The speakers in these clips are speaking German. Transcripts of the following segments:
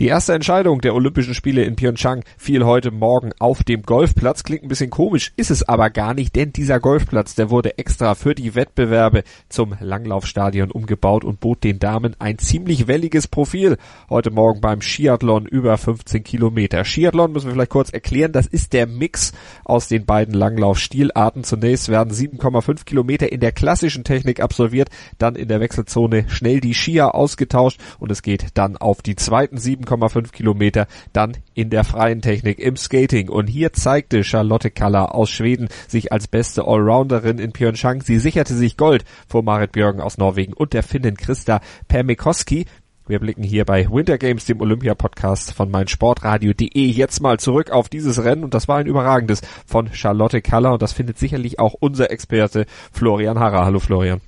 Die erste Entscheidung der Olympischen Spiele in Pyeongchang fiel heute Morgen auf dem Golfplatz. Klingt ein bisschen komisch, ist es aber gar nicht, denn dieser Golfplatz, der wurde extra für die Wettbewerbe zum Langlaufstadion umgebaut und bot den Damen ein ziemlich welliges Profil. Heute Morgen beim Skiathlon über 15 Kilometer. Skiathlon müssen wir vielleicht kurz erklären, das ist der Mix aus den beiden Langlaufstilarten. Zunächst werden 7,5 Kilometer in der klassischen Technik absolviert, dann in der Wechselzone schnell die Skier ausgetauscht und es geht dann auf die zweiten sieben 7,5 Kilometer dann in der freien Technik im Skating. Und hier zeigte Charlotte Kaller aus Schweden sich als beste Allrounderin in Pyeongchang. Sie sicherte sich Gold vor Marit Björgen aus Norwegen und der Finnin Christa Permikoski. Wir blicken hier bei Winter Games, dem Olympia-Podcast von meinsportradio.de jetzt mal zurück auf dieses Rennen und das war ein überragendes von Charlotte Kaller und das findet sicherlich auch unser Experte Florian Harrer. Hallo Florian.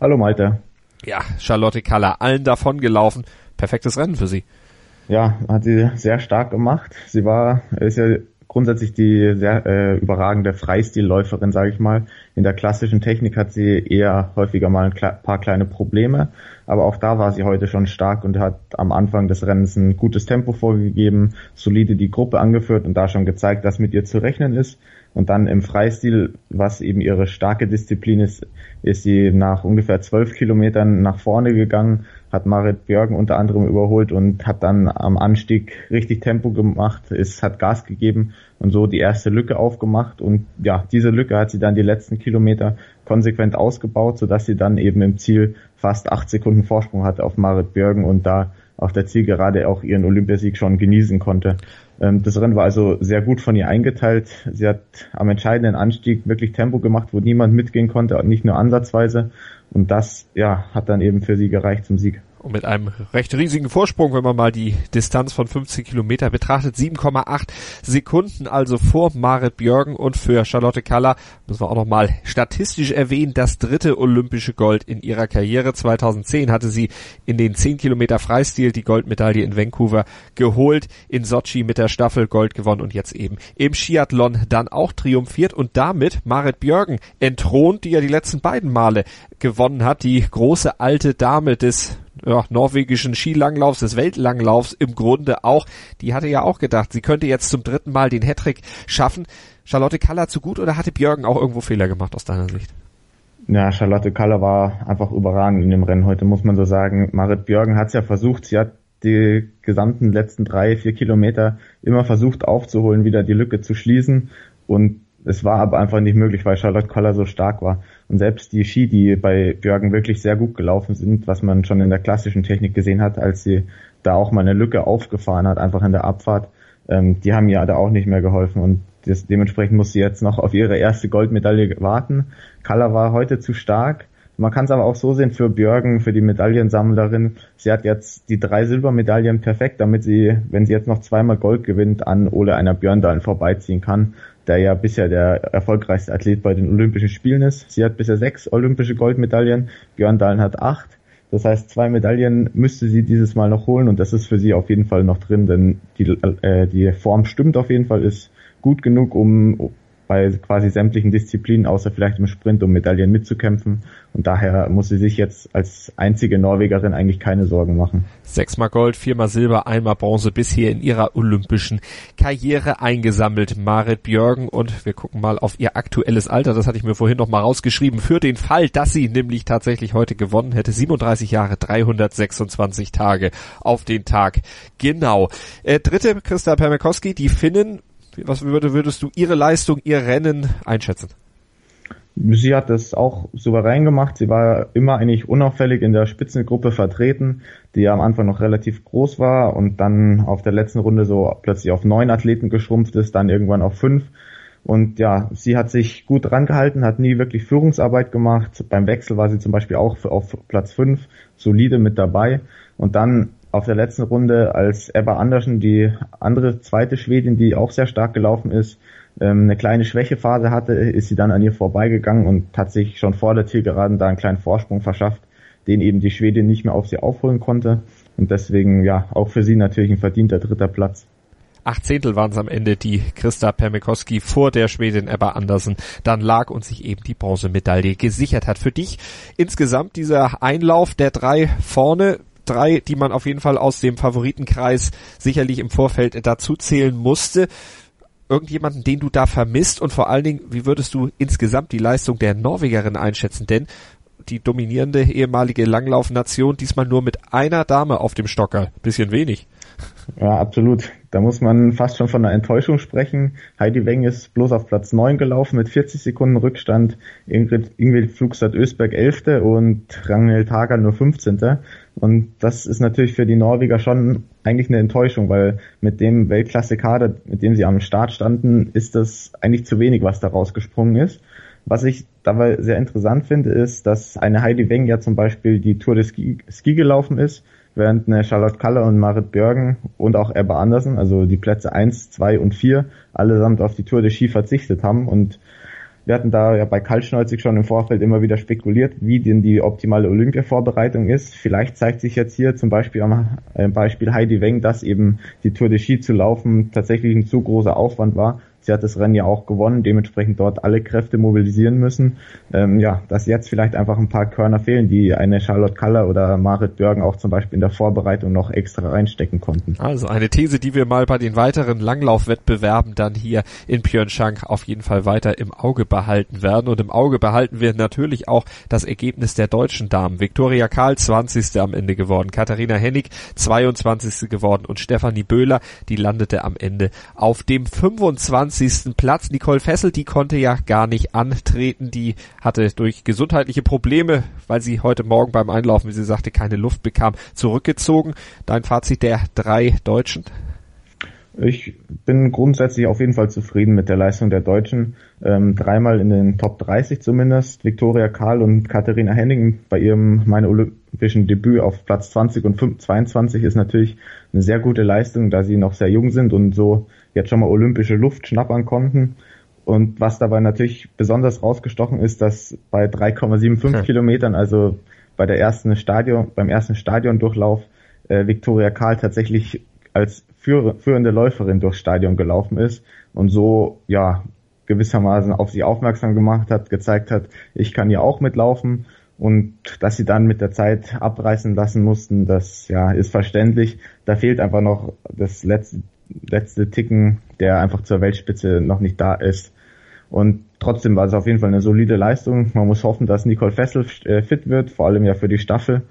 Hallo Malte. Ja, Charlotte Kaller, allen davon gelaufen. Perfektes Rennen für sie ja, hat sie sehr stark gemacht. Sie war, ist ja grundsätzlich die sehr äh, überragende Freistilläuferin, sage ich mal. In der klassischen Technik hat sie eher häufiger mal ein paar kleine Probleme, aber auch da war sie heute schon stark und hat am Anfang des Rennens ein gutes Tempo vorgegeben, solide die Gruppe angeführt und da schon gezeigt, dass mit ihr zu rechnen ist. Und dann im Freistil, was eben ihre starke Disziplin ist, ist sie nach ungefähr zwölf Kilometern nach vorne gegangen, hat Marit Björgen unter anderem überholt und hat dann am Anstieg richtig Tempo gemacht, ist, hat Gas gegeben und so die erste Lücke aufgemacht. Und ja, diese Lücke hat sie dann die letzten Kilometer konsequent ausgebaut, sodass sie dann eben im Ziel fast acht Sekunden Vorsprung hatte auf Marit Björgen und da auf der Zielgerade auch ihren Olympiasieg schon genießen konnte. Ähm, das Rennen war also sehr gut von ihr eingeteilt. Sie hat am entscheidenden Anstieg wirklich Tempo gemacht, wo niemand mitgehen konnte, nicht nur ansatzweise. Und das, ja, hat dann eben für sie gereicht zum Sieg. Und mit einem recht riesigen Vorsprung, wenn man mal die Distanz von 15 Kilometer betrachtet. 7,8 Sekunden also vor Marit Björgen und für Charlotte Kaller müssen wir auch nochmal statistisch erwähnen, das dritte olympische Gold in ihrer Karriere. 2010 hatte sie in den 10 Kilometer Freistil die Goldmedaille in Vancouver geholt, in Sochi mit der Staffel Gold gewonnen und jetzt eben im Skiathlon dann auch triumphiert und damit Marit Björgen entthront, die ja die letzten beiden Male gewonnen hat, die große alte Dame des ja, norwegischen Skilanglaufs, des Weltlanglaufs im Grunde auch. Die hatte ja auch gedacht, sie könnte jetzt zum dritten Mal den Hattrick schaffen. Charlotte Kaller zu gut oder hatte Björgen auch irgendwo Fehler gemacht aus deiner Sicht? Ja, Charlotte Kaller war einfach überragend in dem Rennen heute, muss man so sagen. Marit Björgen hat es ja versucht, sie hat die gesamten letzten drei, vier Kilometer immer versucht aufzuholen, wieder die Lücke zu schließen und es war aber einfach nicht möglich, weil Charlotte Koller so stark war. Und selbst die Ski, die bei Björgen wirklich sehr gut gelaufen sind, was man schon in der klassischen Technik gesehen hat, als sie da auch mal eine Lücke aufgefahren hat, einfach in der Abfahrt, ähm, die haben ihr da auch nicht mehr geholfen. Und das, dementsprechend muss sie jetzt noch auf ihre erste Goldmedaille warten. Kaller war heute zu stark. Man kann es aber auch so sehen für Björgen, für die Medaillensammlerin. Sie hat jetzt die drei Silbermedaillen perfekt, damit sie, wenn sie jetzt noch zweimal Gold gewinnt, an Ole einer Björndalen vorbeiziehen kann der ja bisher der erfolgreichste Athlet bei den Olympischen Spielen ist. Sie hat bisher sechs olympische Goldmedaillen, Björn Dahlen hat acht. Das heißt, zwei Medaillen müsste sie dieses Mal noch holen und das ist für sie auf jeden Fall noch drin, denn die, äh, die Form stimmt auf jeden Fall, ist gut genug, um bei quasi sämtlichen Disziplinen, außer vielleicht im Sprint, um Medaillen mitzukämpfen. Und daher muss sie sich jetzt als einzige Norwegerin eigentlich keine Sorgen machen. Sechsmal Gold, viermal Silber, einmal Bronze bisher in ihrer olympischen Karriere eingesammelt. Marit Björgen und wir gucken mal auf ihr aktuelles Alter. Das hatte ich mir vorhin noch mal rausgeschrieben. Für den Fall, dass sie nämlich tatsächlich heute gewonnen hätte. 37 Jahre, 326 Tage auf den Tag. Genau. Äh, dritte, Christa Permekowski, die Finnen was würde, würdest du ihre Leistung, ihr Rennen einschätzen? Sie hat das auch souverän gemacht. Sie war immer eigentlich unauffällig in der Spitzengruppe vertreten, die ja am Anfang noch relativ groß war und dann auf der letzten Runde so plötzlich auf neun Athleten geschrumpft ist, dann irgendwann auf fünf. Und ja, sie hat sich gut drangehalten, hat nie wirklich Führungsarbeit gemacht. Beim Wechsel war sie zum Beispiel auch auf Platz fünf solide mit dabei. Und dann auf der letzten Runde, als Ebba Andersen, die andere zweite Schwedin, die auch sehr stark gelaufen ist, ähm, eine kleine Schwächephase hatte, ist sie dann an ihr vorbeigegangen und hat sich schon vor der Zielgeraden da einen kleinen Vorsprung verschafft, den eben die Schwedin nicht mehr auf sie aufholen konnte. Und deswegen, ja, auch für sie natürlich ein verdienter dritter Platz. Acht Zehntel waren es am Ende, die Christa Permikowski vor der Schwedin Ebba Andersen dann lag und sich eben die Bronzemedaille gesichert hat. Für dich insgesamt dieser Einlauf der drei vorne, drei, die man auf jeden Fall aus dem Favoritenkreis sicherlich im Vorfeld dazu zählen musste irgendjemanden, den du da vermisst und vor allen Dingen, wie würdest du insgesamt die Leistung der Norwegerin einschätzen? Denn die dominierende ehemalige Langlaufnation diesmal nur mit einer Dame auf dem Stocker. Bisschen wenig. Ja, absolut. Da muss man fast schon von einer Enttäuschung sprechen. Heidi Weng ist bloß auf Platz 9 gelaufen mit 40 Sekunden Rückstand. Ingrid, Ingrid Flugstadt Ösberg 11. und Rangel Tager nur 15. Und das ist natürlich für die Norweger schon eigentlich eine Enttäuschung, weil mit dem Weltklasse-Kader, mit dem sie am Start standen, ist das eigentlich zu wenig, was da rausgesprungen ist. Was ich dabei sehr interessant finde, ist, dass eine Heidi Weng ja zum Beispiel die Tour de Ski, Ski gelaufen ist, während eine Charlotte Kalle und Marit Björgen und auch Ebba Andersen, also die Plätze 1, 2 und 4, allesamt auf die Tour de Ski verzichtet haben und wir hatten da ja bei Kaltschnäuzig schon im Vorfeld immer wieder spekuliert, wie denn die optimale Olympia-Vorbereitung ist. Vielleicht zeigt sich jetzt hier zum Beispiel am äh, Beispiel Heidi Weng, dass eben die Tour de Ski zu laufen tatsächlich ein zu großer Aufwand war Sie hat das Rennen ja auch gewonnen, dementsprechend dort alle Kräfte mobilisieren müssen. Ähm, ja, dass jetzt vielleicht einfach ein paar Körner fehlen, die eine Charlotte Kaller oder Marit Björgen auch zum Beispiel in der Vorbereitung noch extra reinstecken konnten. Also eine These, die wir mal bei den weiteren Langlaufwettbewerben dann hier in Pyeongchang auf jeden Fall weiter im Auge behalten werden. Und im Auge behalten wir natürlich auch das Ergebnis der deutschen Damen. Viktoria Karl 20. am Ende geworden, Katharina Hennig 22. geworden und Stefanie Böhler, die landete am Ende auf dem 25 20. Platz. Nicole Fessel, die konnte ja gar nicht antreten. Die hatte durch gesundheitliche Probleme, weil sie heute Morgen beim Einlaufen, wie sie sagte, keine Luft bekam, zurückgezogen. Dein Fazit der drei Deutschen? Ich bin grundsätzlich auf jeden Fall zufrieden mit der Leistung der Deutschen. Ähm, dreimal in den Top 30 zumindest. Viktoria Karl und Katharina Henning bei ihrem meine olympischen Debüt auf Platz 20 und 22 ist natürlich eine sehr gute Leistung, da sie noch sehr jung sind und so jetzt schon mal olympische Luft schnappern konnten. Und was dabei natürlich besonders rausgestochen ist, dass bei 3,75 hm. Kilometern, also bei der ersten Stadion, beim ersten Stadiondurchlauf, äh, Viktoria Karl tatsächlich als führende Läuferin durchs Stadion gelaufen ist und so, ja, gewissermaßen auf sie aufmerksam gemacht hat, gezeigt hat, ich kann hier auch mitlaufen und dass sie dann mit der Zeit abreißen lassen mussten, das ja ist verständlich. Da fehlt einfach noch das letzte letzte Ticken, der einfach zur Weltspitze noch nicht da ist. Und trotzdem war es auf jeden Fall eine solide Leistung. Man muss hoffen, dass Nicole Fessel äh, fit wird, vor allem ja für die Staffel.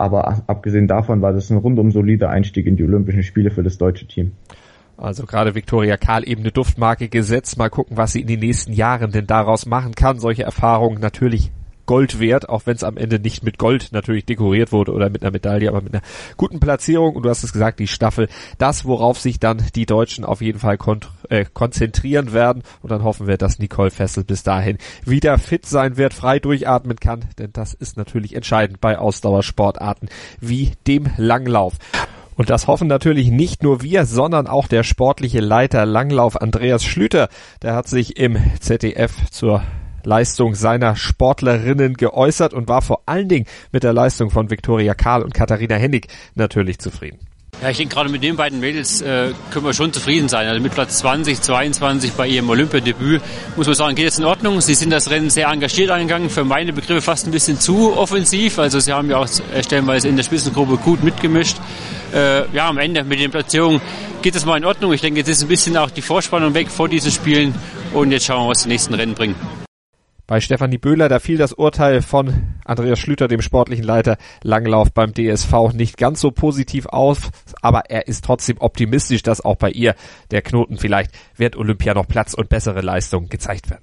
Aber abgesehen davon war das ein rundum solider Einstieg in die Olympischen Spiele für das deutsche Team. Also gerade Viktoria Karl eben eine Duftmarke gesetzt. Mal gucken, was sie in den nächsten Jahren denn daraus machen kann. Solche Erfahrungen natürlich Gold wert, auch wenn es am Ende nicht mit Gold natürlich dekoriert wurde oder mit einer Medaille, aber mit einer guten Platzierung. Und du hast es gesagt, die Staffel, das, worauf sich dann die Deutschen auf jeden Fall äh, konzentrieren werden. Und dann hoffen wir, dass Nicole Fessel bis dahin wieder fit sein wird, frei durchatmen kann, denn das ist natürlich entscheidend bei Ausdauersportarten wie dem Langlauf. Und das hoffen natürlich nicht nur wir, sondern auch der sportliche Leiter Langlauf Andreas Schlüter. Der hat sich im ZDF zur Leistung seiner Sportlerinnen geäußert und war vor allen Dingen mit der Leistung von Viktoria Karl und Katharina Hennig natürlich zufrieden. Ja, ich denke, gerade mit den beiden Mädels äh, können wir schon zufrieden sein. Also mit Platz 20, 22 bei ihrem Olympiadebüt muss man sagen, geht es in Ordnung. Sie sind das Rennen sehr engagiert angegangen, für meine Begriffe fast ein bisschen zu offensiv. Also sie haben ja auch stellenweise in der Spitzengruppe gut mitgemischt. Äh, ja, am Ende mit den Platzierungen geht es mal in Ordnung. Ich denke, jetzt ist ein bisschen auch die Vorspannung weg vor diesen Spielen und jetzt schauen wir, was die nächsten Rennen bringen. Bei Stefanie Böhler, da fiel das Urteil von Andreas Schlüter, dem sportlichen Leiter Langlauf beim DSV, nicht ganz so positiv auf, aber er ist trotzdem optimistisch, dass auch bei ihr der Knoten vielleicht wird Olympia noch Platz und bessere Leistungen gezeigt werden.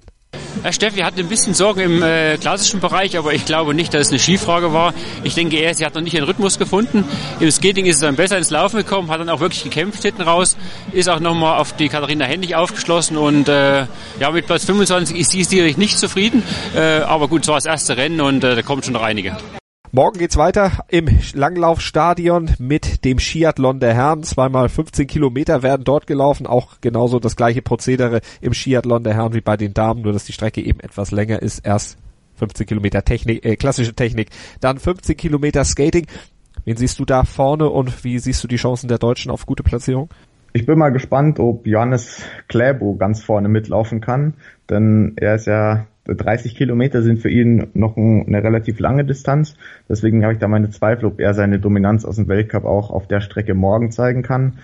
Herr Steffi hatte ein bisschen Sorgen im äh, klassischen Bereich, aber ich glaube nicht, dass es eine Skifrage war. Ich denke eher, sie hat noch nicht den Rhythmus gefunden. Im Skating ist sie dann besser ins Laufen gekommen, hat dann auch wirklich gekämpft hinten raus, ist auch nochmal auf die Katharina Hennig aufgeschlossen und äh, ja, mit Platz 25 ist sie sicherlich nicht zufrieden, äh, aber gut, es war das erste Rennen und äh, da kommen schon noch einige. Morgen geht's weiter im Langlaufstadion mit dem Skiathlon der Herren. Zweimal 15 Kilometer werden dort gelaufen. Auch genauso das gleiche Prozedere im Skiathlon der Herren wie bei den Damen, nur dass die Strecke eben etwas länger ist. Erst 15 Kilometer Technik, äh, klassische Technik, dann 15 Kilometer Skating. Wen siehst du da vorne und wie siehst du die Chancen der Deutschen auf gute Platzierung? Ich bin mal gespannt, ob Johannes Kläbo ganz vorne mitlaufen kann, denn er ist ja 30 Kilometer sind für ihn noch eine relativ lange Distanz. Deswegen habe ich da meine Zweifel, ob er seine Dominanz aus dem Weltcup auch auf der Strecke morgen zeigen kann.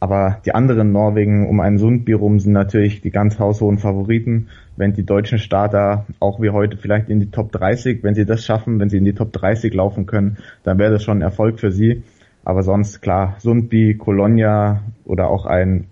Aber die anderen Norwegen um einen Sundby rum sind natürlich die ganz haushohen Favoriten. Wenn die deutschen Starter auch wie heute vielleicht in die Top 30, wenn sie das schaffen, wenn sie in die Top 30 laufen können, dann wäre das schon ein Erfolg für sie. Aber sonst klar, Sundby, Colonia oder auch ein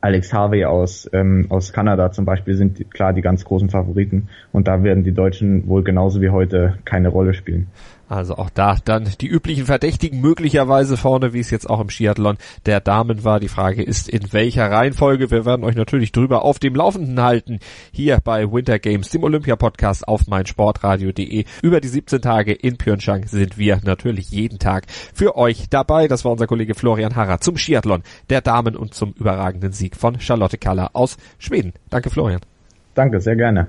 Alex Harvey aus, ähm, aus Kanada zum Beispiel sind klar die ganz großen Favoriten. Und da werden die Deutschen wohl genauso wie heute keine Rolle spielen. Also auch da dann die üblichen Verdächtigen möglicherweise vorne, wie es jetzt auch im Skiathlon der Damen war. Die Frage ist, in welcher Reihenfolge. Wir werden euch natürlich drüber auf dem Laufenden halten. Hier bei Winter Games, dem Olympia-Podcast auf meinsportradio.de. Über die 17 Tage in Pyeongchang sind wir natürlich jeden Tag für euch dabei. Das war unser Kollege Florian Harrer zum Skiathlon der Damen und zum überragenden Sieg von Charlotte Kaller aus Schweden. Danke, Florian. Danke, sehr gerne.